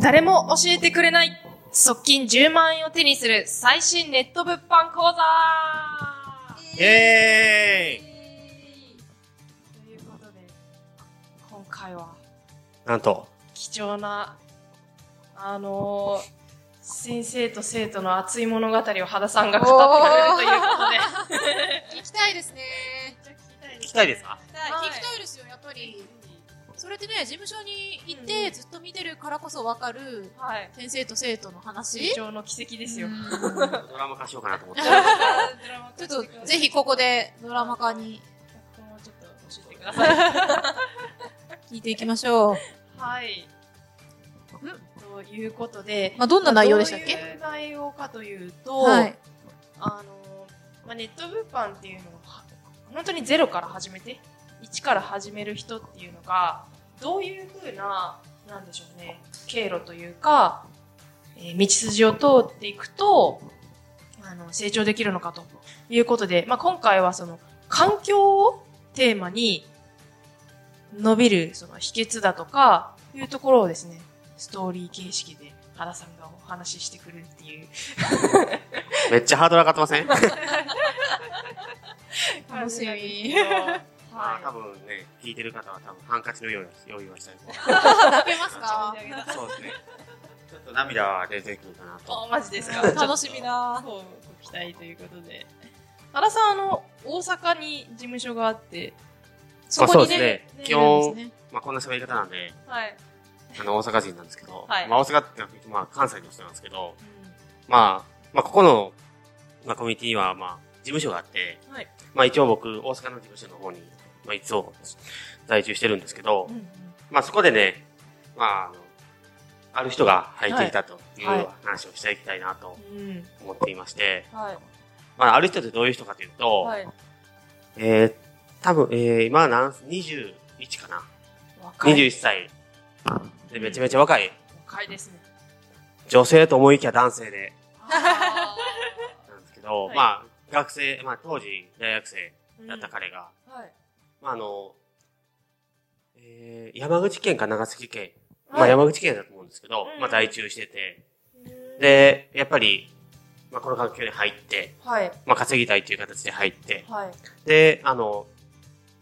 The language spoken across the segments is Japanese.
誰も教えてくれない側近10万円を手にする最新ネット物販講座イエーイということで、今回はなんと、貴重な、あのー先生と生徒の熱い物語を羽田さんが語ってくれるということで。聞きたいですね。聞きたいですか？はい聞きたいですよ、やっぱり。それってね、事務所に行ってずっと見てるからこそわかるはい。先生と生徒の話。成長の奇跡ですよ。うん ドラマ化しようかなと思って。ちょっと、ぜひここでドラマ化にちょっと教えてください。聞いていきましょう。はい。ということで、まあ、どんな内容でしたっけ？どういう内容かというと、はい。あの、まあ、ネット物販っていうのをは、本当にゼロから始めて、一から始める人っていうのが、どういうふうな、なんでしょうね、経路というか、えー道筋を通っていくと、あの、成長できるのかということで、まあ、今回はその、環境をテーマに、伸びるその秘訣だとか、いうところをですね、ストーリー形式で原さんがお話ししてくるっていう。めっちゃハードル上がってません？楽しみ。まあは多分ね、聞いてる方は多分ハンカチのような用意はしたいと泣けますか？そうですね。ちょっと涙は出てくるかなと。お、マジですか？楽しみだ。そう、ご期待ということで。原さん、あの、大阪に事務所があって、まあそうですね。基いるん本、ですねまあこんな喋り方なんで、はい。あの、大阪人なんですけど、はいまあ大阪ってまあ関西の人なんですけど、まあ、まあここの、まあコミュニティは、まあ、事務所があって、はい。まあ一応僕、大阪の事務所の方に、まあいつも在住してるんですけど、うんうんまあそこでね、まあ、あの、ある人が入っていたというはい話をしていきたいなとうん。思っていまして、はい。まあある人ってどういう人かというと、はい。えー、多分、えー、今何、21かな。若い。21歳。で、めちゃめちゃ若い。若いですね。女性と思いきや男性で、あなんですけど、はいまあ、学生、まあ当時大学生ーだった彼が、はい。まああの、えー、山口県か長崎県、まはいあ山口県だと思うんですけど、うんまあ在住してて、で、やっぱり、まあこの環境に入って、はい。まあ稼ぎたいという形で入って、はい。で、あの、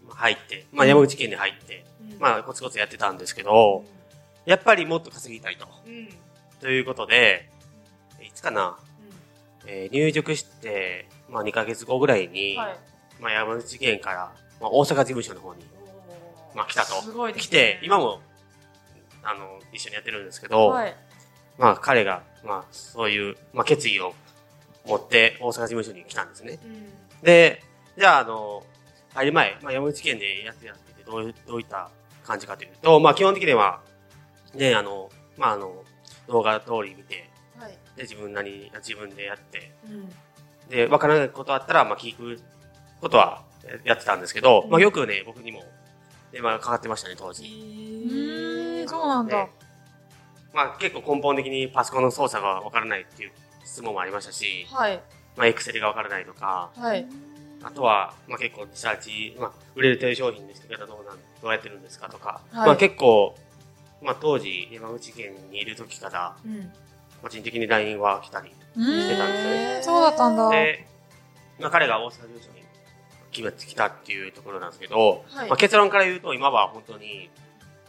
まあ入って、まあ山口県に入って、うんまあコツコツやってたんですけど、やっぱりもっと稼ぎたいと。うん。うん。ということで、いつかな、えー入塾して、まあ2ヶ月後ぐらいに、はい。まあ山口県から、まあ大阪事務所の方に、まあ来たと。すごいですね来て、今も、あの、一緒にやってるんですけど、はい。まあ彼が、まあそういう、まあ決意を持って大阪事務所に来たんですね。うん。で、じゃああの、入る前、まあ山口県でやってやってて、どうどういった感じかというと、まあ基本的には、ね、あの、まああの、動画通り見て、はい。で、自分なりに、自分でやって、うん。で、わからないことあったら、まあ、聞くことはやってたんですけど、うんまあ、よくね、僕にも電話がかかってましたね、当う時。ーん、そうなんだで。まあ、結構根本的にパソコンの操作がわからないっていう質問もありましたし、はい。まあ、エクセルがわからないとか、はい。あとは、まあ、結構リサーチ、まあ、売れてる商品の作り方どうなん、どうやってるんですかとか、はいまあ、結構、まあ、当時、山口県にいる時から、うん。個人的に LINE は来たり、してたんですよねそうだったんだ。で、まあ、彼が大阪事務所に決めてきたっていうところなんですけど、はいまあ、結論から言うと今は本当に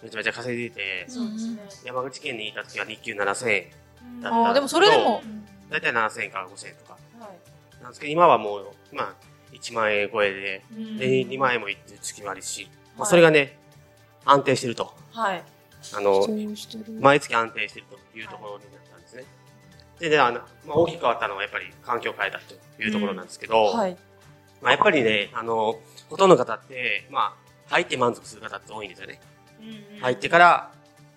めちゃめちゃ稼いでいて、そうですね。山口県にいた時は日給7000円、うんだああ、でもそれでも。だいたい7000円から5000円とかはい。なんですけど、今はもう、まあ、1万円超えで、うんで、2万円もいってる月もあるし、まあ、はいそれがね、安定してると。はい。あの、毎月安定してるというところになったんですね。で、で、あの、まあ、大きく変わったのはやっぱり環境を変えたというところなんですけど、はい。まあ、やっぱりね、あの、ほとんどの方って、まあ、入って満足する方って多いんですよね。入ってから、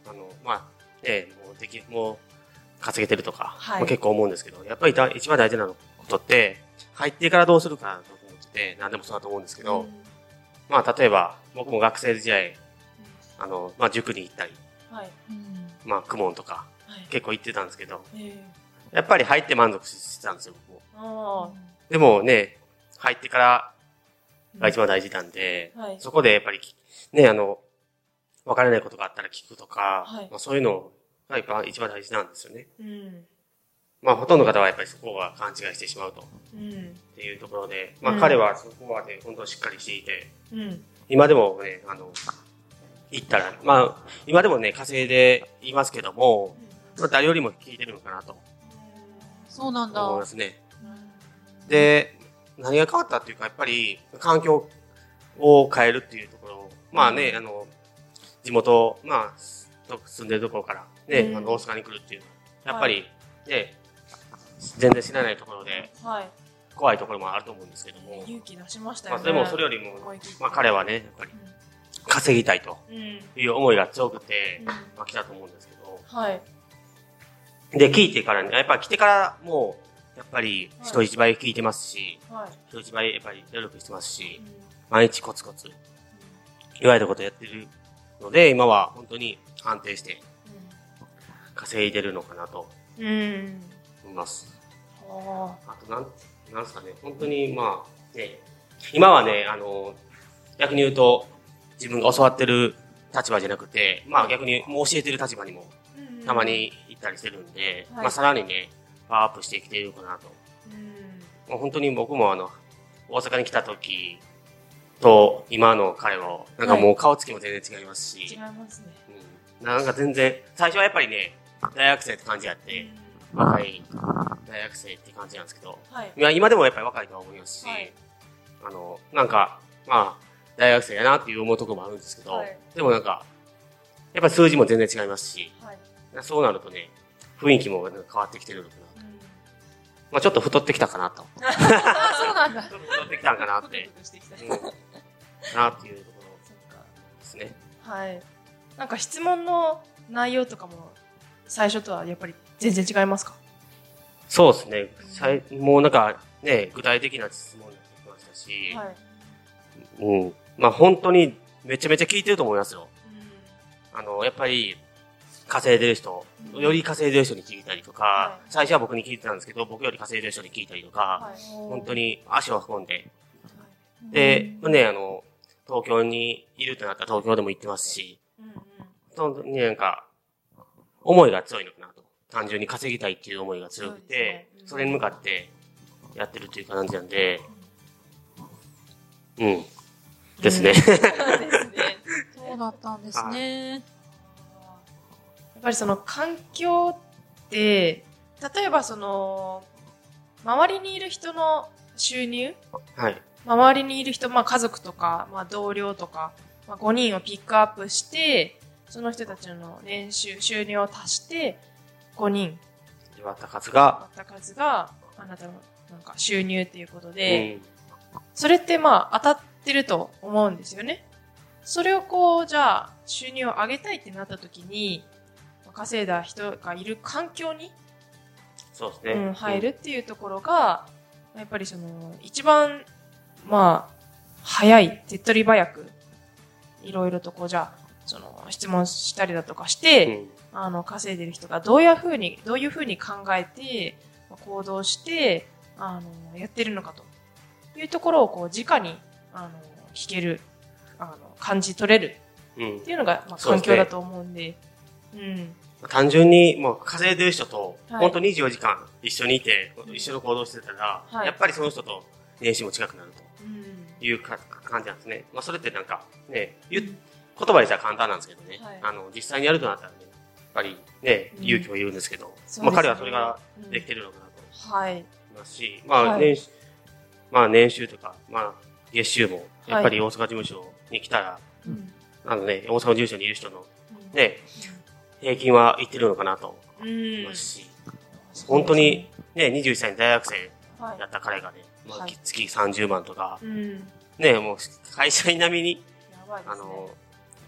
あの、まあ、ね、もうでき、もう、稼げてるとか、はいまあ結構思うんですけど、やっぱりだ一番大事なことって、入ってからどうするかだと思ってて、何でもそうだと思うんですけど、うんまあ、例えば、僕も学生時代、あの、まあ、塾に行ったり、はい。まあ、公文とか、はい。結構行ってたんですけど、えやっぱり入って満足してたんですよ、僕も。でもね、入ってから、が一番大事なんで、はい。そこでやっぱりき、ね、あの、わからないことがあったら聞くとか、はいまあ、そういうのがやっぱ一番大事なんですよね。うん。まあ、ほとんどの方はやっぱりそこは勘違いしてしまうと。うん。っていうところで、まあ、うん彼はそこはね、本当しっかりしていて、うん。今でもね、あの、行ったら、まあ、今でもね、稼いでいますけども、まあ、誰よりも聞いてるのかなと。そうなんだ。思いますね。で、何が変わったっていうか、やっぱり、環境を変えるっていうところ、まあね、あの、地元、まあ、と住んでるところから、ね、うん。あの、大阪に来るっていう、やっぱり、ね、全然知らないところで、はい。怖いところもあると思うんですけども、勇気出しましたよね。まあ、でもそれよりもまあ彼はね、やっぱり稼ぎたいとうん。うん。いう思いが強くてうん、まあ来たと思うんですけど、はい。で、聞いてからね、やっぱり来てからもう、やっぱり人一倍聞いてますし、はい。人一倍やっぱり努力してますしう、ん毎日コツコツ言われたことやってるので、今は本当に安定して稼いでるのかなとうん。うん。思います。ああと、なん、なんすかね、本当にまあ、ね、今はね、あの、逆に言うと、自分が教わってる立場じゃなくて、まあ逆にもう教えてる立場にもーたま。に行ったりしてるんで、はいまあさらにね、パワーアップしてきているかなと。うん。もう本当に僕もあの、大阪に来た時と今の彼を、なんかもう顔つきも全然違いますし、違いますね。うん、なんか全然、最初はやっぱりね、大学生って感じやって、若い大学生って感じなんですけど、はい。今でもやっぱり若いとは思いますし、はいあの、なんか、まあ、大学生やなっていう思うところもあるんですけど、はいでもなんか、やっぱり数字も全然違いますし、はい。そうなるとね、雰囲気もなんか変わってきてるのかな。うんまあちょっと太ってきたかなと。あ、そうなんだ。ちょっと太ってきたんかなって、うん、なっていうところですね。はい。なんか質問の内容とかも最初とはやっぱり全然違いますか？そうですね。さいもうなんかね、具体的な質問になってきましたし、はい。うん。まあ本当にめちゃめちゃ聞いてると思いますよ。うあの、やっぱり、稼いでる人、うんより稼いでる人に聞いたりとか、はい最初は僕に聞いてたんですけど、僕より稼いでる人に聞いたりとか、んはい。本当に足を運んで、はい。で、まあね、あの、東京にいるってなったら東京でも行ってますし、うんうん。本当になんか、思いが強いのかなと。単純に稼ぎたいっていう思いが強くてね、うんそれに向かってやってるっていう感じなんで、うん。ですね。そうですね。そうだったんですね。やっぱりその環境って、例えばその、周りにいる人の収入はい。周りにいる人、まあ家族とか、まあ同僚とか、まあ5人をピックアップして、その人たちの年収、収入を足して、5人割った数が、あった数が、あなたのなんか収入っていうことうで、ん。それってまあ当たってると思うんですよね。それをこう、じゃあ収入を上げたいってなった時に、まあ稼いだ人がいる環境に、そうですね。うん、入るっていうところが、やっぱりその、一番、まあ、早い、手っ取り早く、いろいろとこう、じゃあ、その、質問したりだとかしうて、ん。あの、稼いでる人がどういうふうに、どういうふうに考えて、まあ行動して、あの、やってるのかというところを、こう、直に、あの、聞ける、あの、感じ取れるうん。っていうのが、まあ、環境だと思うんで、うん。単純に、もう稼いでる人と、はい。本当24時間一緒にいて、一緒の行動してたら、はい。やっぱりその人と年収も近くなるうん。というか感じなんですね。まあそれってなんか、ね、言っ言葉でしたら簡単なんですけどね、はい。あの、実際にやるとなったらね、やっぱりね、うん。勇気もいるんですけど、ね。まあ彼はそれができてるのかなとはい。思いますし、まあはい。年収、まあ年収とか、まあ月収も、やっぱり大阪事務所に来たら、うん。あのね、大阪事務所にいる人のうんね、平均はいってるのかなとうん思いますし、本当に、ね、21歳の大学生はいだった彼がね、まあはい月30万とか、うん。ね、もう会社員並みに、ね。あの、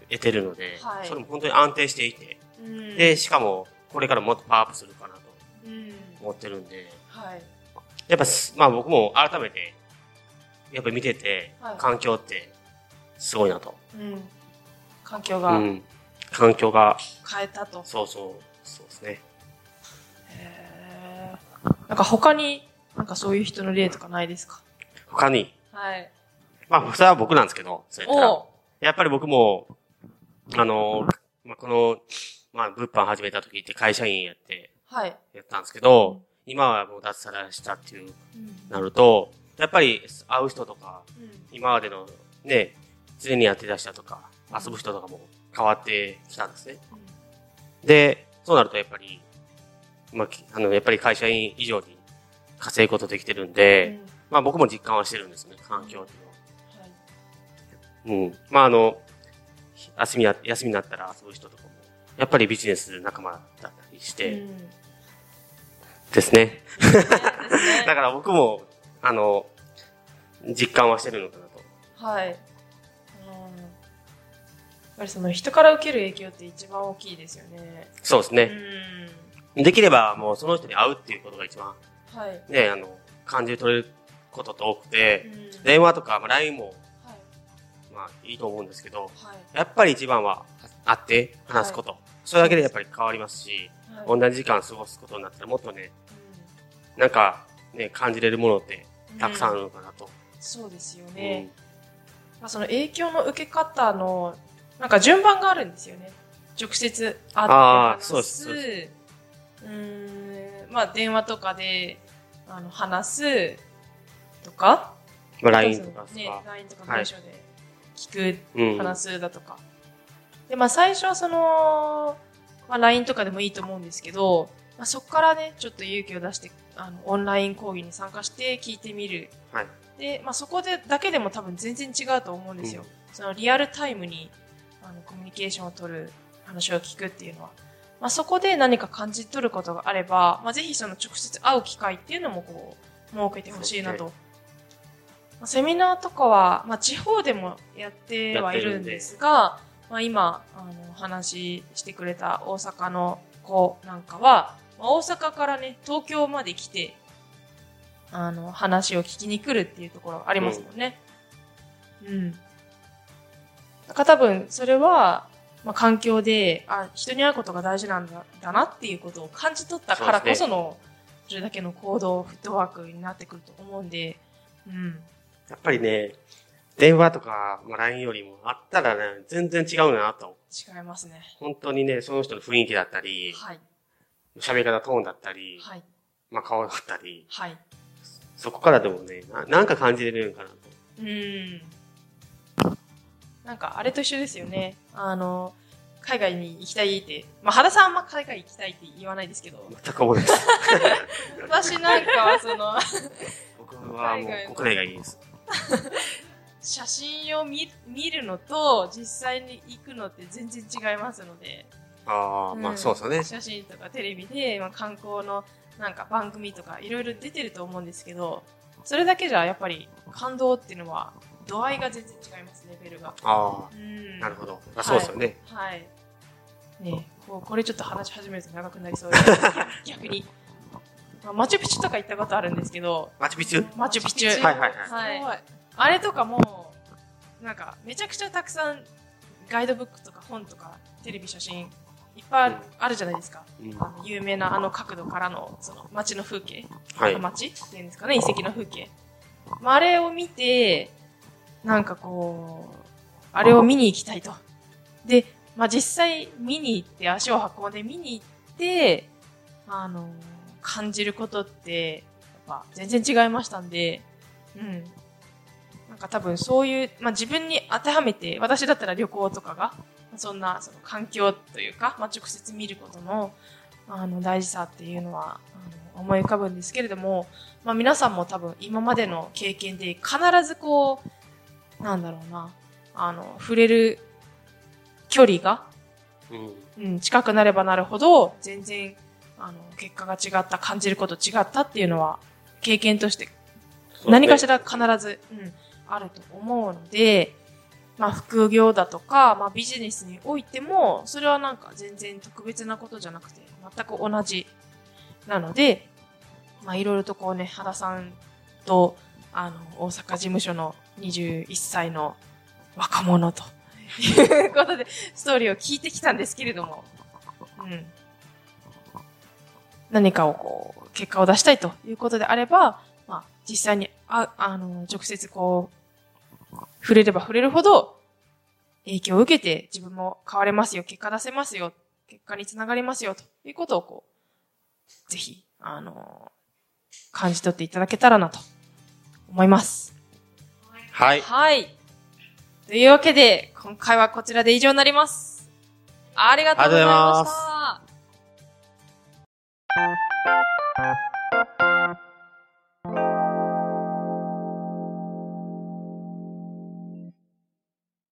得てるので、はいそれも本当に安定していて、うん、で、しかも、これからもっとパワーアップするかなとうん。思ってるんで、はい。やっぱす、まあ僕も改めて、やっぱ見てて、はい環境って、すごいなと。うん。環境がうん。環境が、変えたと。そうそう、そうですね。へーなんか他に、なんかそういう人の例とかないですか？他に、はい。まあ、それは僕なんですけど、そうやったら。おやっぱり僕も、あの、まあ、この、まあ、物販始めた時って会社員やって、はい。やったんですけど、今はもう脱サラしたっていう、うんなると、やっぱり会う人とか、うん今までのね、常にやってた人とか、遊ぶ人とかも変わってきたんですね。で、そうなるとやっぱり、まあ、きあの、やっぱり会社員以上に稼ぐことできてるんで、うんまあ僕も実感はしてるんですね、環境っていうのは。はいうん。まああの、休みな、休みになったら遊ぶ人とかも、やっぱりビジネス仲間だったりして、うん。ですね だから僕も、あの、実感はしてるのかなと。はい。うん。やっぱりその人から受ける影響って一番大きいですよね。うそうですね。ん。できればもうその人に会うっていうことが一番はい。ね、あの、感じ取れることって多くて、うん電話とか、まあ、LINE も、はい。まあいいと思うんですけど、はい。やっぱり一番は会って話すこと。それだけでやっぱり変わりますし、はい同じ時間過ごすことになったらもっとね、なんかね、感じれるものってうんたくさんあるのかなと。そうですようんね。まあ、その影響の受け方の、なんか順番があるんですよね。直接会ってあ話。ーそうですそうでうーん、まあ電話とかで、あの、話すとか。まあ LINE とかね、さ、LINE とかはい文章で聞く、うん。話すだとか。で、まあ最初はその、まあ LINE とかでもいいと思うんですけど、まあそこからね、ちょっと勇気を出して、あの、オンライン講義に参加して聞いてみる。はい。で、まあそこでだけでも多分全然違うと思うんですよ。うんそのリアルタイムに、あの、コミュニケーションを取る話を聞くっていうのは。まあそこで何か感じ取ることがあれば、まあぜひその直接会う機会っていうのもこう、設けてほしいなと。まあセミナーとかは、まあ地方でもやってはいるんですが、まあ今、あの、お話ししてくれた大阪の子なんかは、まあ大阪からね、東京まで来て、あの、話を聞きに来るっていうところありますもんね。うん。だから多分、それは、まあ、環境で、あ、人に会うことが大事なんだ、だなっていうことを感じ取ったからこその、それだけの行動、フットワークになってくると思うんで、うん。やっぱりね、電話とか、まあ、LINE よりもあったらね、全然違うなと。違いますね。本当にね、その人の雰囲気だったり、はい。喋り方トーンだったり、はい。まあ顔だったり、はい。そこからでもね、ななんか感じれるんかなと。うん。なんか、あれと一緒ですよね。あの、海外に行きたいって、まあ、原さんあんま海外行きたいって言わないですけど、全く思います。私なんかはその、僕はもう国内がいいです。写真を見見るのと実際に行くのって全然違いますので、ああ、まんあそうですよね。写真とかテレビで、まあ、観光のなんか番組とかいろいろ出てると思うんですけど、それだけじゃやっぱり感動っていうのは度合いが全然違います、レベルが。あうんあ、なるほど。あそうですよね。はい。ねこうこれちょっと話し始めると長くなりそうです。逆に。まあマチュピチュとか行ったことあるんですけど、マチュピチュ？マチュピチュ。はいはいはいはい。あれとかも、なんか、めちゃくちゃたくさん、ガイドブックとか本とか、テレビ写真、いっぱいあるじゃないですか。うんあの有名なあの角度からの、その、街の風景。はい。街っていうんですかね、遺跡の風景。まあ、あれを見て、なんかこう、あれを見に行きたいと。で、まあ、実際見に行って、足を運んで見に行って、あの、感じることって、やっぱ全然違いましたんで、うん。なんか多分そういう、まあ、自分に当てはめて、私だったら旅行とかが、そんなその環境というか、まあ、直接見ることの、あの、大事さっていうのは、あの思い浮かぶんですけれども、まあ、皆さんも多分今までの経験で必ずこう、なんだろうな、あの、触れる距離が、うん。うん、近くなればなるほど、全然、あの、結果が違った、感じること違ったっていうのは、経験として何かしら必ず、うん、あると思うので、まあ副業だとか、まあビジネスにおいても、それはなんか全然特別なことじゃなくて、全く同じなので、まあいろいろとこうね、原さんと、あの、大阪事務所の21歳の若者ということで、ストーリーを聞いてきたんですけれども、うん。何かをこう、結果を出したいということであれば、まあ、実際に、あ、あの、直接こう、触れれば触れるほど、影響を受けて自分も変われますよ、結果出せますよ、結果につながりますよ、ということをこう、ぜひ、あの感じ取っていただけたらなと思います。はい。はい。というわけで、今回はこちらで以上になります。ありがとうございました。